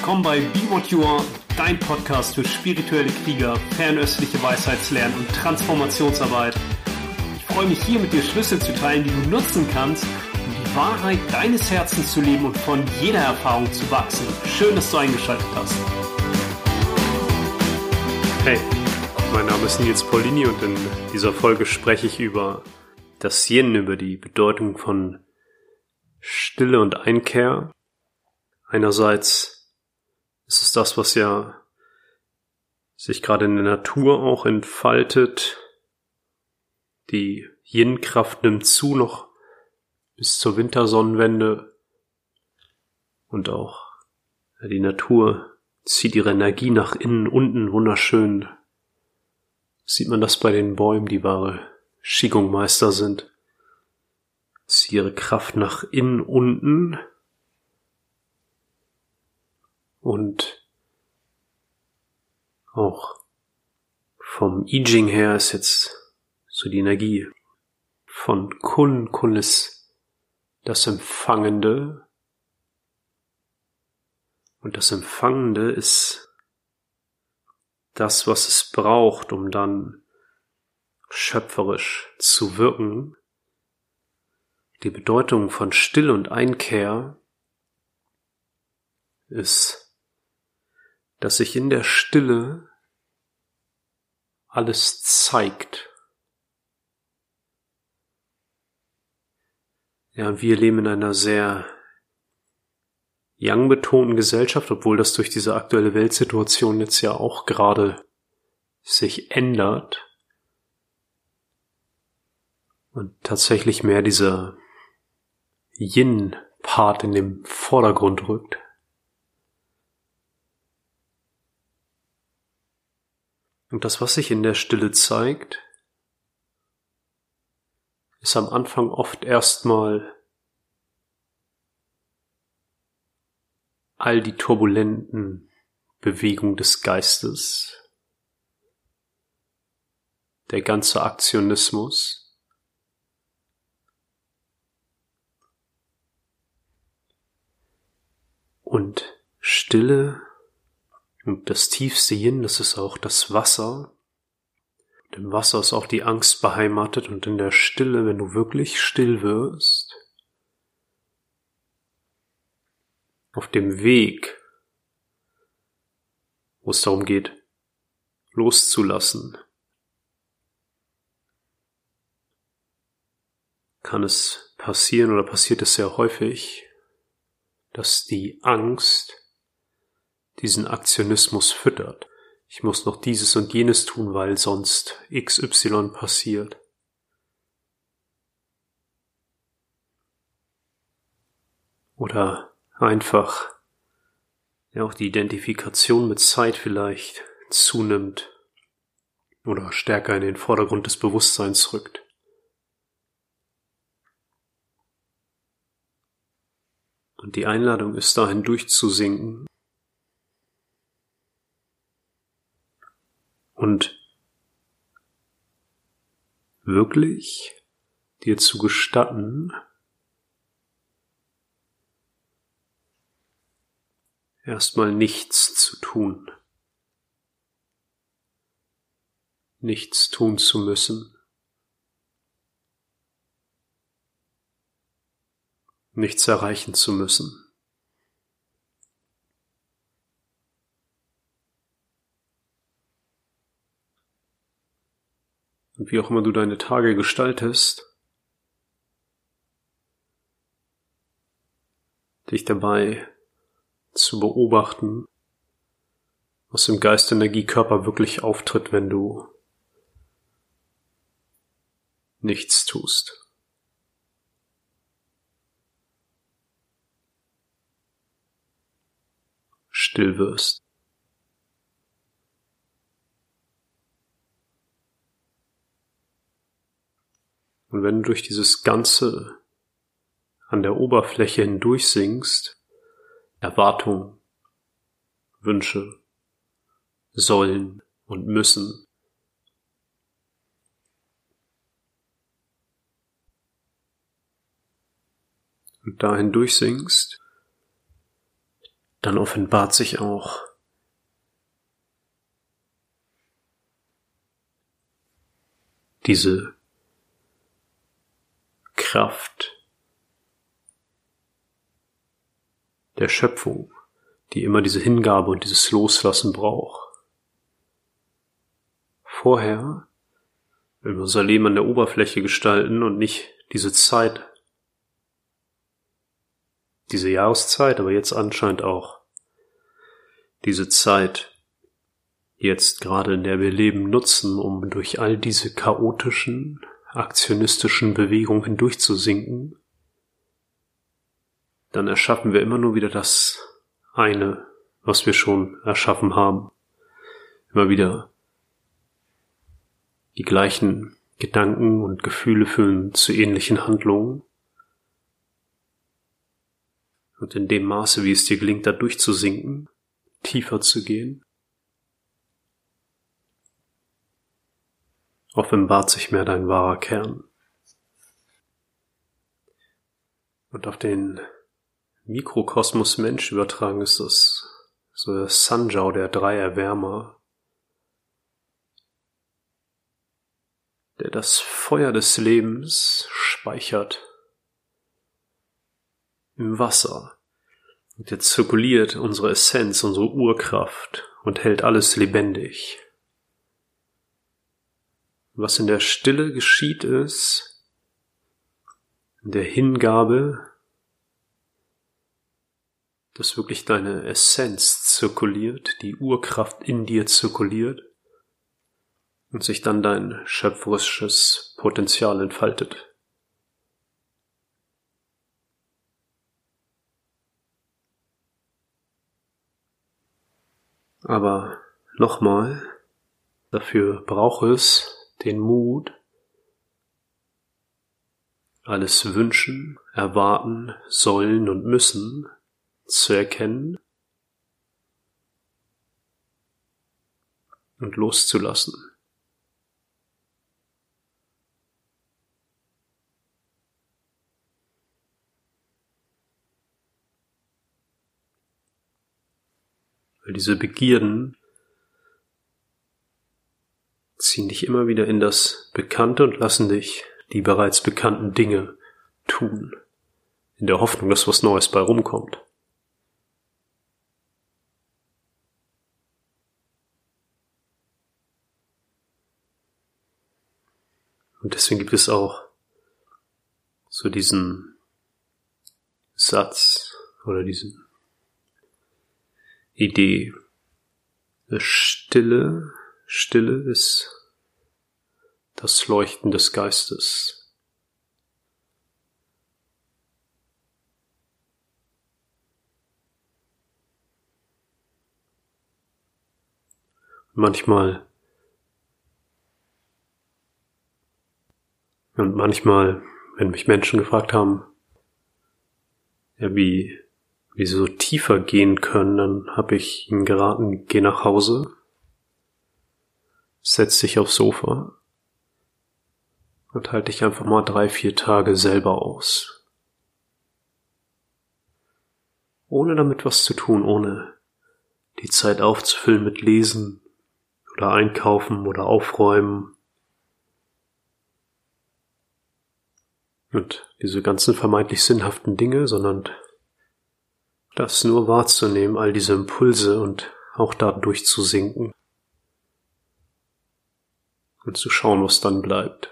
willkommen bei Be What You Are, dein Podcast für spirituelle Krieger, fernöstliche Weisheitslernen und Transformationsarbeit. Ich freue mich hier mit dir Schlüssel zu teilen, die du nutzen kannst, um die Wahrheit deines Herzens zu leben und von jeder Erfahrung zu wachsen. Schön, dass du eingeschaltet hast. Hey, mein Name ist Nils Paulini und in dieser Folge spreche ich über das Yin, über die Bedeutung von Stille und Einkehr. Einerseits ist es das, was ja sich gerade in der Natur auch entfaltet. Die Yin-Kraft nimmt zu noch bis zur Wintersonnenwende und auch die Natur zieht ihre Energie nach innen unten wunderschön. Sieht man das bei den Bäumen, die wahre Qigong-Meister sind. Zieht ihre Kraft nach innen unten und auch vom I Ching her ist jetzt so die Energie von Kun. Kun ist das Empfangende. Und das Empfangende ist das, was es braucht, um dann schöpferisch zu wirken. Die Bedeutung von Still und Einkehr ist dass sich in der Stille alles zeigt. Ja, wir leben in einer sehr young betonten Gesellschaft, obwohl das durch diese aktuelle Weltsituation jetzt ja auch gerade sich ändert und tatsächlich mehr dieser Yin-Part in den Vordergrund rückt. Und das, was sich in der Stille zeigt, ist am Anfang oft erstmal all die turbulenten Bewegungen des Geistes, der ganze Aktionismus, und Stille und das tiefste Yin, das ist auch das Wasser. Im Wasser ist auch die Angst beheimatet und in der Stille, wenn du wirklich still wirst, auf dem Weg, wo es darum geht, loszulassen, kann es passieren oder passiert es sehr häufig, dass die Angst diesen Aktionismus füttert. Ich muss noch dieses und jenes tun, weil sonst XY passiert. Oder einfach ja auch die Identifikation mit Zeit vielleicht zunimmt oder stärker in den Vordergrund des Bewusstseins rückt. Und die Einladung ist dahin durchzusinken und wirklich dir zu gestatten, erstmal nichts zu tun, nichts tun zu müssen, nichts erreichen zu müssen. Und wie auch immer du deine Tage gestaltest, dich dabei zu beobachten, was im Geist Energiekörper wirklich auftritt, wenn du nichts tust. Still wirst. Und wenn du durch dieses Ganze an der Oberfläche hindurch sinkst, Erwartungen, Wünsche, sollen und müssen, und dahin durchsinkst, dann offenbart sich auch diese Kraft der Schöpfung, die immer diese Hingabe und dieses Loslassen braucht. Vorher will wir unser Leben an der Oberfläche gestalten und nicht diese Zeit, diese Jahreszeit, aber jetzt anscheinend auch diese Zeit, jetzt gerade in der wir leben, nutzen, um durch all diese chaotischen, aktionistischen Bewegungen hindurchzusinken, dann erschaffen wir immer nur wieder das eine, was wir schon erschaffen haben. Immer wieder die gleichen Gedanken und Gefühle führen zu ähnlichen Handlungen. Und in dem Maße, wie es dir gelingt, da durchzusinken, tiefer zu gehen, offenbart sich mehr dein wahrer Kern. Und auf den Mikrokosmos Mensch übertragen ist das so der Sanjau der drei Erwärmer, der das Feuer des Lebens speichert im Wasser. Und der zirkuliert unsere Essenz, unsere Urkraft und hält alles lebendig. Was in der Stille geschieht ist, in der Hingabe, dass wirklich deine Essenz zirkuliert, die Urkraft in dir zirkuliert und sich dann dein schöpferisches Potenzial entfaltet. Aber nochmal, dafür braucht es den Mut, alles wünschen, erwarten, sollen und müssen zu erkennen und loszulassen. Weil diese Begierden ziehen dich immer wieder in das Bekannte und lassen dich die bereits bekannten Dinge tun, in der Hoffnung, dass was Neues bei rumkommt. Und deswegen gibt es auch so diesen Satz oder diese Idee. Stille, Stille ist das Leuchten des Geistes. Manchmal und manchmal, wenn mich Menschen gefragt haben, ja, wie, wie sie so tiefer gehen können, dann habe ich ihnen geraten, geh nach Hause, setz dich aufs Sofa und halte dich einfach mal drei, vier Tage selber aus. Ohne damit was zu tun, ohne die Zeit aufzufüllen mit Lesen oder Einkaufen oder Aufräumen. Und diese ganzen vermeintlich sinnhaften Dinge, sondern das nur wahrzunehmen, all diese Impulse und auch da durchzusinken und zu schauen, was dann bleibt.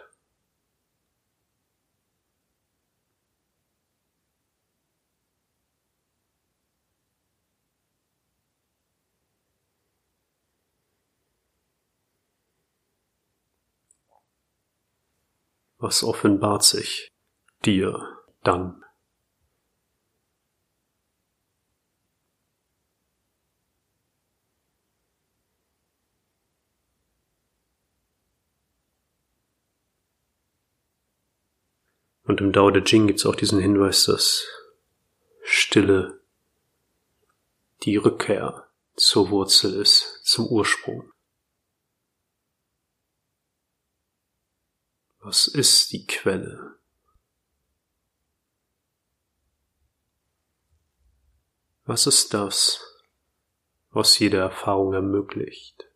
Was offenbart sich dir dann? Und im Dao De Jing gibt es auch diesen Hinweis, dass Stille die Rückkehr zur Wurzel ist, zum Ursprung. Was ist die Quelle? Was ist das, was jede Erfahrung ermöglicht?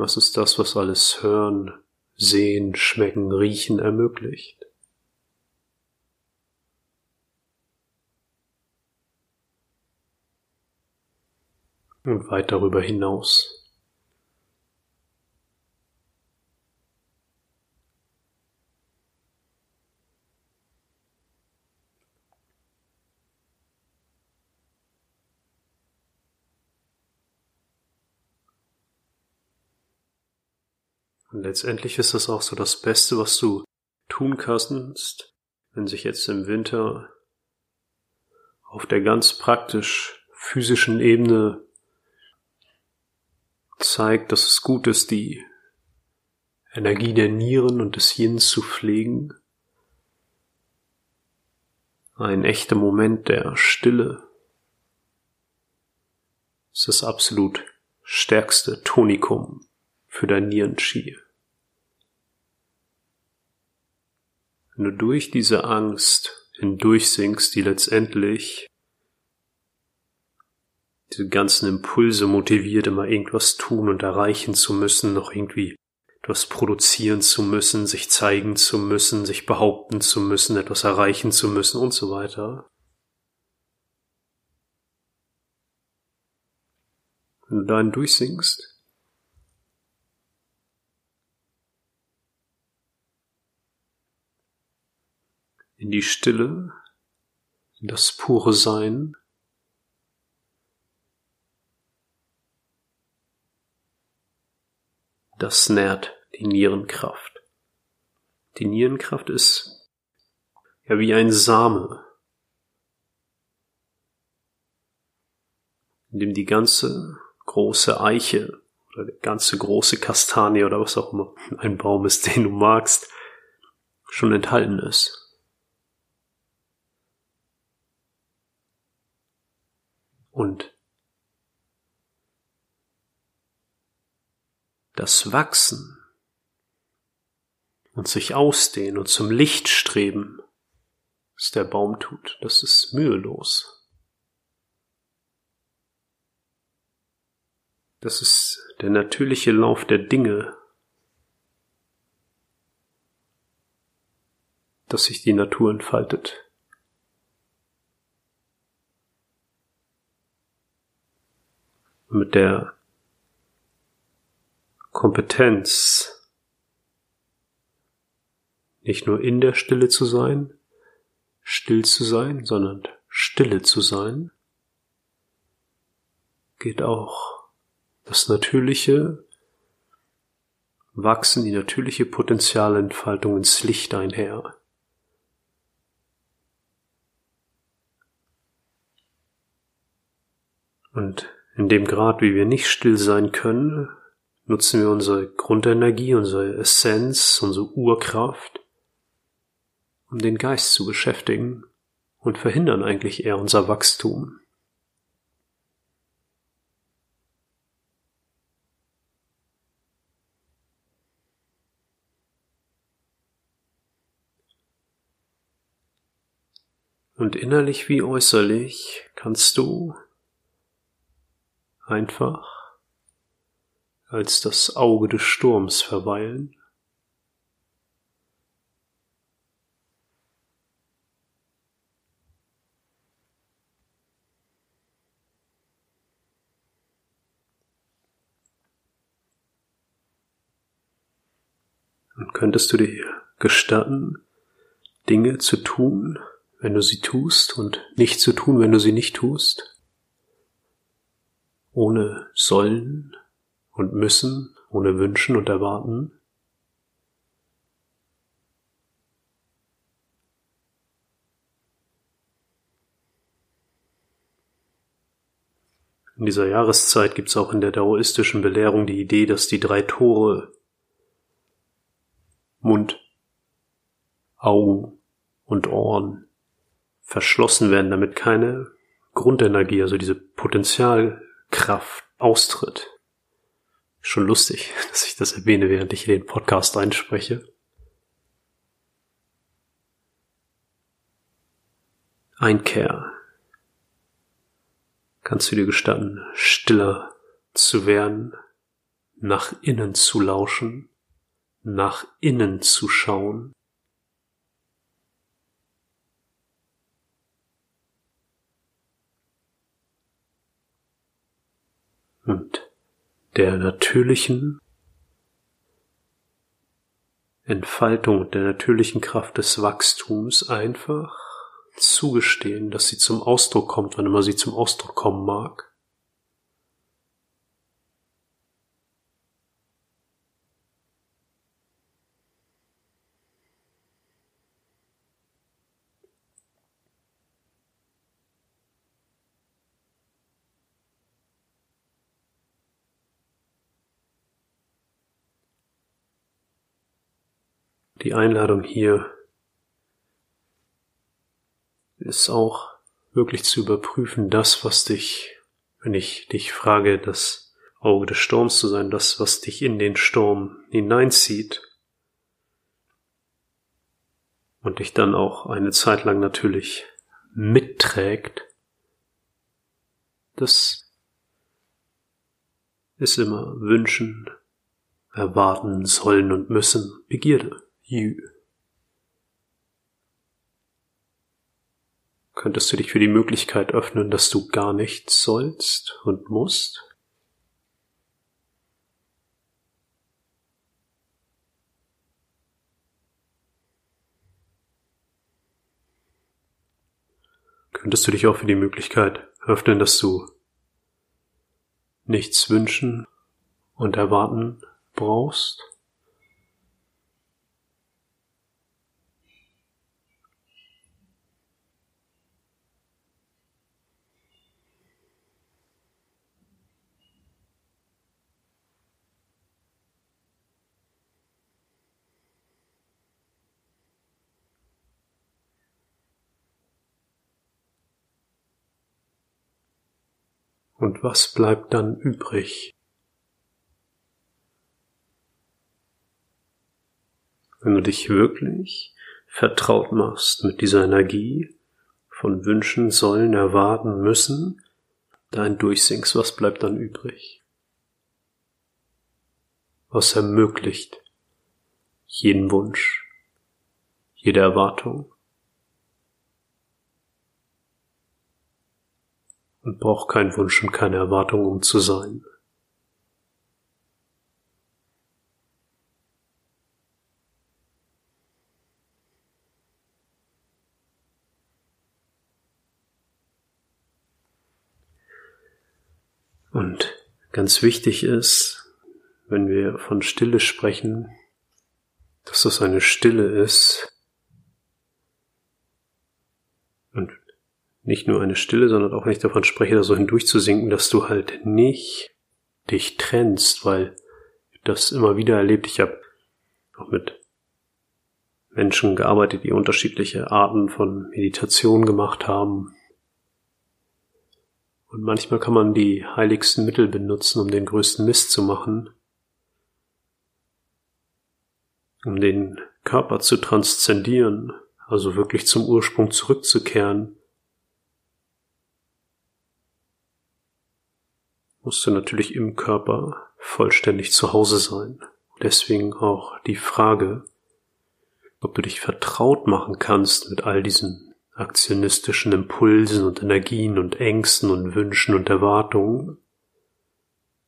Was ist das, was alles Hören, Sehen, Schmecken, Riechen ermöglicht? Und weit darüber hinaus. Und letztendlich ist das auch so das Beste, was du tun kannst, wenn sich jetzt im Winter auf der ganz praktisch physischen Ebene zeigt, dass es gut ist, die Energie der Nieren und des Yin zu pflegen. Ein echter Moment der Stille ist das absolut stärkste Tonikum für dein Nierenchi. Wenn du durch diese Angst hindurchsinkst, die letztendlich diese ganzen Impulse motiviert, immer irgendwas tun und erreichen zu müssen, noch irgendwie etwas produzieren zu müssen, sich zeigen zu müssen, sich behaupten zu müssen, etwas erreichen zu müssen und so weiter. Wenn du dahin durchsinkst, in die Stille, in das pure Sein. Das nährt die Nierenkraft. Die Nierenkraft ist ja wie ein Same, in dem die ganze große Eiche oder die ganze große Kastanie oder was auch immer ein Baum ist, den du magst, schon enthalten ist. Und das Wachsen und sich ausdehnen und zum Licht streben, was der Baum tut, das ist mühelos. Das ist der natürliche Lauf der Dinge, dass sich die Natur entfaltet. Mit der Kompetenz, nicht nur in der Stille zu sein, still zu sein, sondern stille zu sein, geht auch das natürliche Wachsen, die natürliche Potenzialentfaltung ins Licht einher. Und in dem Grad, wie wir nicht still sein können, nutzen wir unsere Grundenergie, unsere Essenz, unsere Urkraft, um den Geist zu beschäftigen und verhindern eigentlich eher unser Wachstum. Und innerlich wie äußerlich kannst du einfach als das Auge des Sturms verweilen. Und könntest du dir gestatten, Dinge zu tun, wenn du sie tust und nicht zu tun, wenn du sie nicht tust? Ohne sollen und müssen, ohne wünschen und erwarten. In dieser Jahreszeit gibt es auch in der daoistischen Belehrung die Idee, dass die drei Tore Mund, Augen und Ohren verschlossen werden, damit keine Grundenergie, also diese Potenzial Kraft austritt. Schon lustig, dass ich das erwähne, während ich hier den Podcast einspreche. Einkehr. Kannst du dir gestatten, stiller zu werden, nach innen zu lauschen, nach innen zu schauen, Und der natürlichen Entfaltung, der natürlichen Kraft des Wachstums einfach zugestehen, dass sie zum Ausdruck kommt, wann immer sie zum Ausdruck kommen mag. Die Einladung hier ist auch wirklich zu überprüfen, das, was dich, wenn ich dich frage, das Auge des Sturms zu sein, das, was dich in den Sturm hineinzieht. Und dich dann auch eine Zeit lang natürlich mitträgt, das ist immer wünschen, erwarten, sollen und müssen, Begierde, Jü. Könntest du dich für die Möglichkeit öffnen, dass du gar nichts sollst und musst? Könntest du dich auch für die Möglichkeit öffnen, dass du nichts wünschen und erwarten brauchst? Und was bleibt dann übrig? Wenn du dich wirklich vertraut machst mit dieser Energie von Wünschen, sollen, erwarten, müssen, dein durchsinkst, was bleibt dann übrig? Was ermöglicht jeden Wunsch, jede Erwartung, und braucht keinen Wunsch und keine Erwartung, um zu sein. Und ganz wichtig ist, wenn wir von Stille sprechen, dass das eine Stille ist und nicht nur eine Stille, sondern auch nicht davon spreche, da so hindurchzusinken, dass du halt nicht dich trennst, weil das immer wieder erlebt. Ich habe auch mit Menschen gearbeitet, die unterschiedliche Arten von Meditation gemacht haben. Und manchmal kann man die heiligsten Mittel benutzen, um den größten Mist zu machen, um den Körper zu transzendieren, also wirklich zum Ursprung zurückzukehren musst du natürlich im Körper vollständig zu Hause sein. Deswegen auch die Frage, ob du dich vertraut machen kannst mit all diesen aktionistischen Impulsen und Energien und Ängsten und Wünschen und Erwartungen.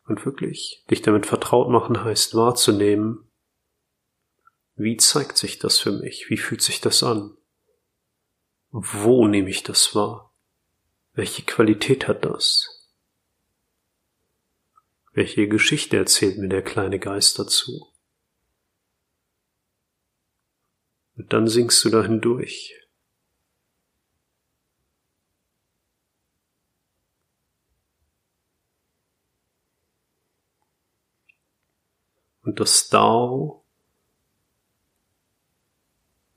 Und wirklich dich damit vertraut machen heißt wahrzunehmen, wie zeigt sich das für mich? Wie fühlt sich das an? Wo nehme ich das wahr? Welche Qualität hat das? Welche Geschichte erzählt mir der kleine Geist dazu? Und dann singst du da hindurch. Und das Dao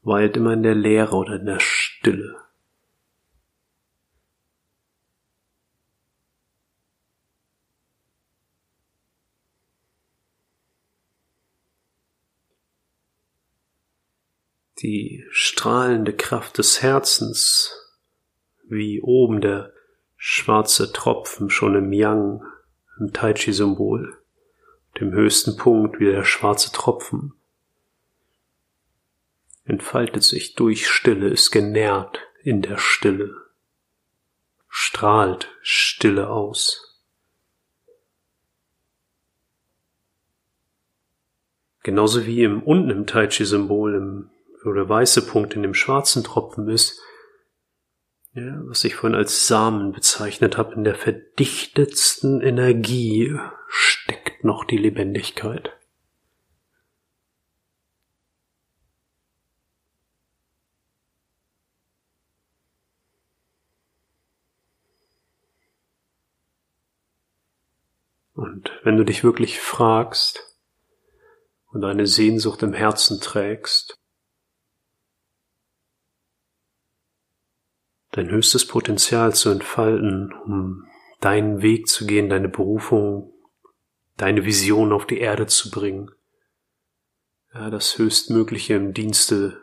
weilt immer in der Leere oder in der Stille. Die strahlende Kraft des Herzens wie oben der schwarze Tropfen schon im Yang, im Tai Chi-Symbol, dem höchsten Punkt wie der schwarze Tropfen, entfaltet sich durch Stille, ist genährt in der Stille, strahlt Stille aus. Genauso wie im unten im Tai Chi Symbol, im, der weiße Punkt in dem schwarzen Tropfen ist, ja, was ich vorhin als Samen bezeichnet habe, in der verdichtetsten Energie steckt noch die Lebendigkeit. Und wenn du dich wirklich fragst, und eine Sehnsucht im Herzen trägst, dein höchstes Potenzial zu entfalten, um deinen Weg zu gehen, deine Berufung, deine Vision auf die Erde zu bringen, ja, das Höchstmögliche im Dienste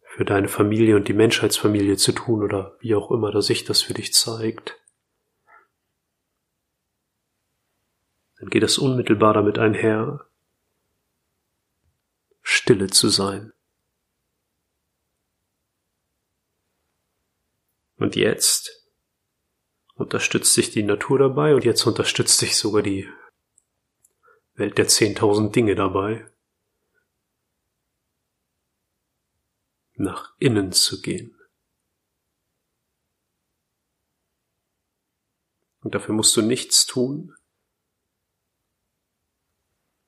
für deine Familie und die Menschheitsfamilie zu tun oder wie auch immer dass sich das für dich zeigt, dann geht das unmittelbar damit einher, stille zu sein. Und jetzt unterstützt sich die Natur dabei und jetzt unterstützt sich sogar die Welt der zehntausend Dinge dabei, nach innen zu gehen. Und dafür musst du nichts tun.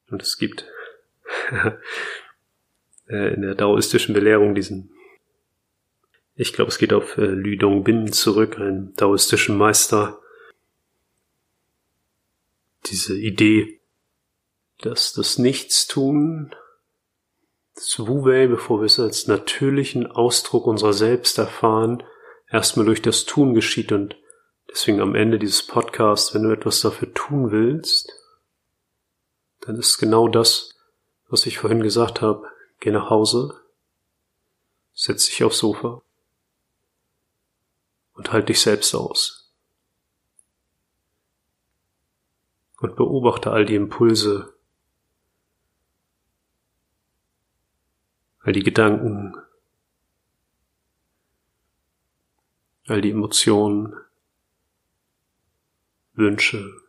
Und es gibt Äh, in der daoistischen Belehrung diesen, ich glaube, es geht auf äh, Lü Dongbin zurück, einen daoistischen Meister, diese Idee, dass das Nichtstun, das Wu-Wei, bevor wir es als natürlichen Ausdruck unserer selbst erfahren, erstmal durch das Tun geschieht und deswegen am Ende dieses Podcasts, wenn du etwas dafür tun willst, dann ist genau das, was ich vorhin gesagt habe, Geh nach Hause, setz dich aufs Sofa und halt dich selbst aus. Und beobachte all die Impulse, all die Gedanken, all die Emotionen, Wünsche,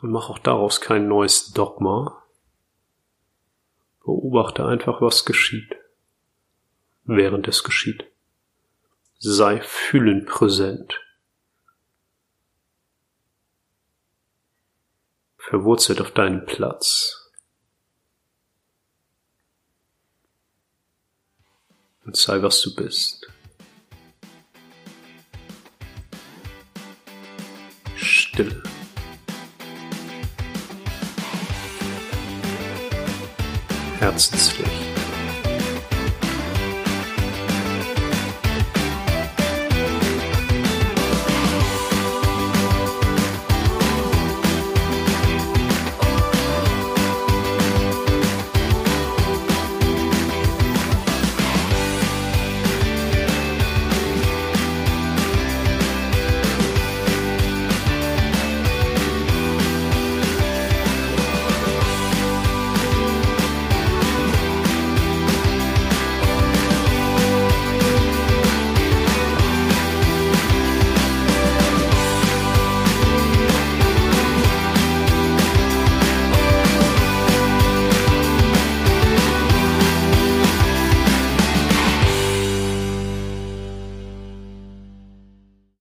und mach auch daraus kein neues Dogma. Beobachte einfach, was geschieht, während es geschieht. Sei fühlend präsent. Verwurzelt auf deinen Platz. Und sei, was du bist. Stille. Herzenslicht.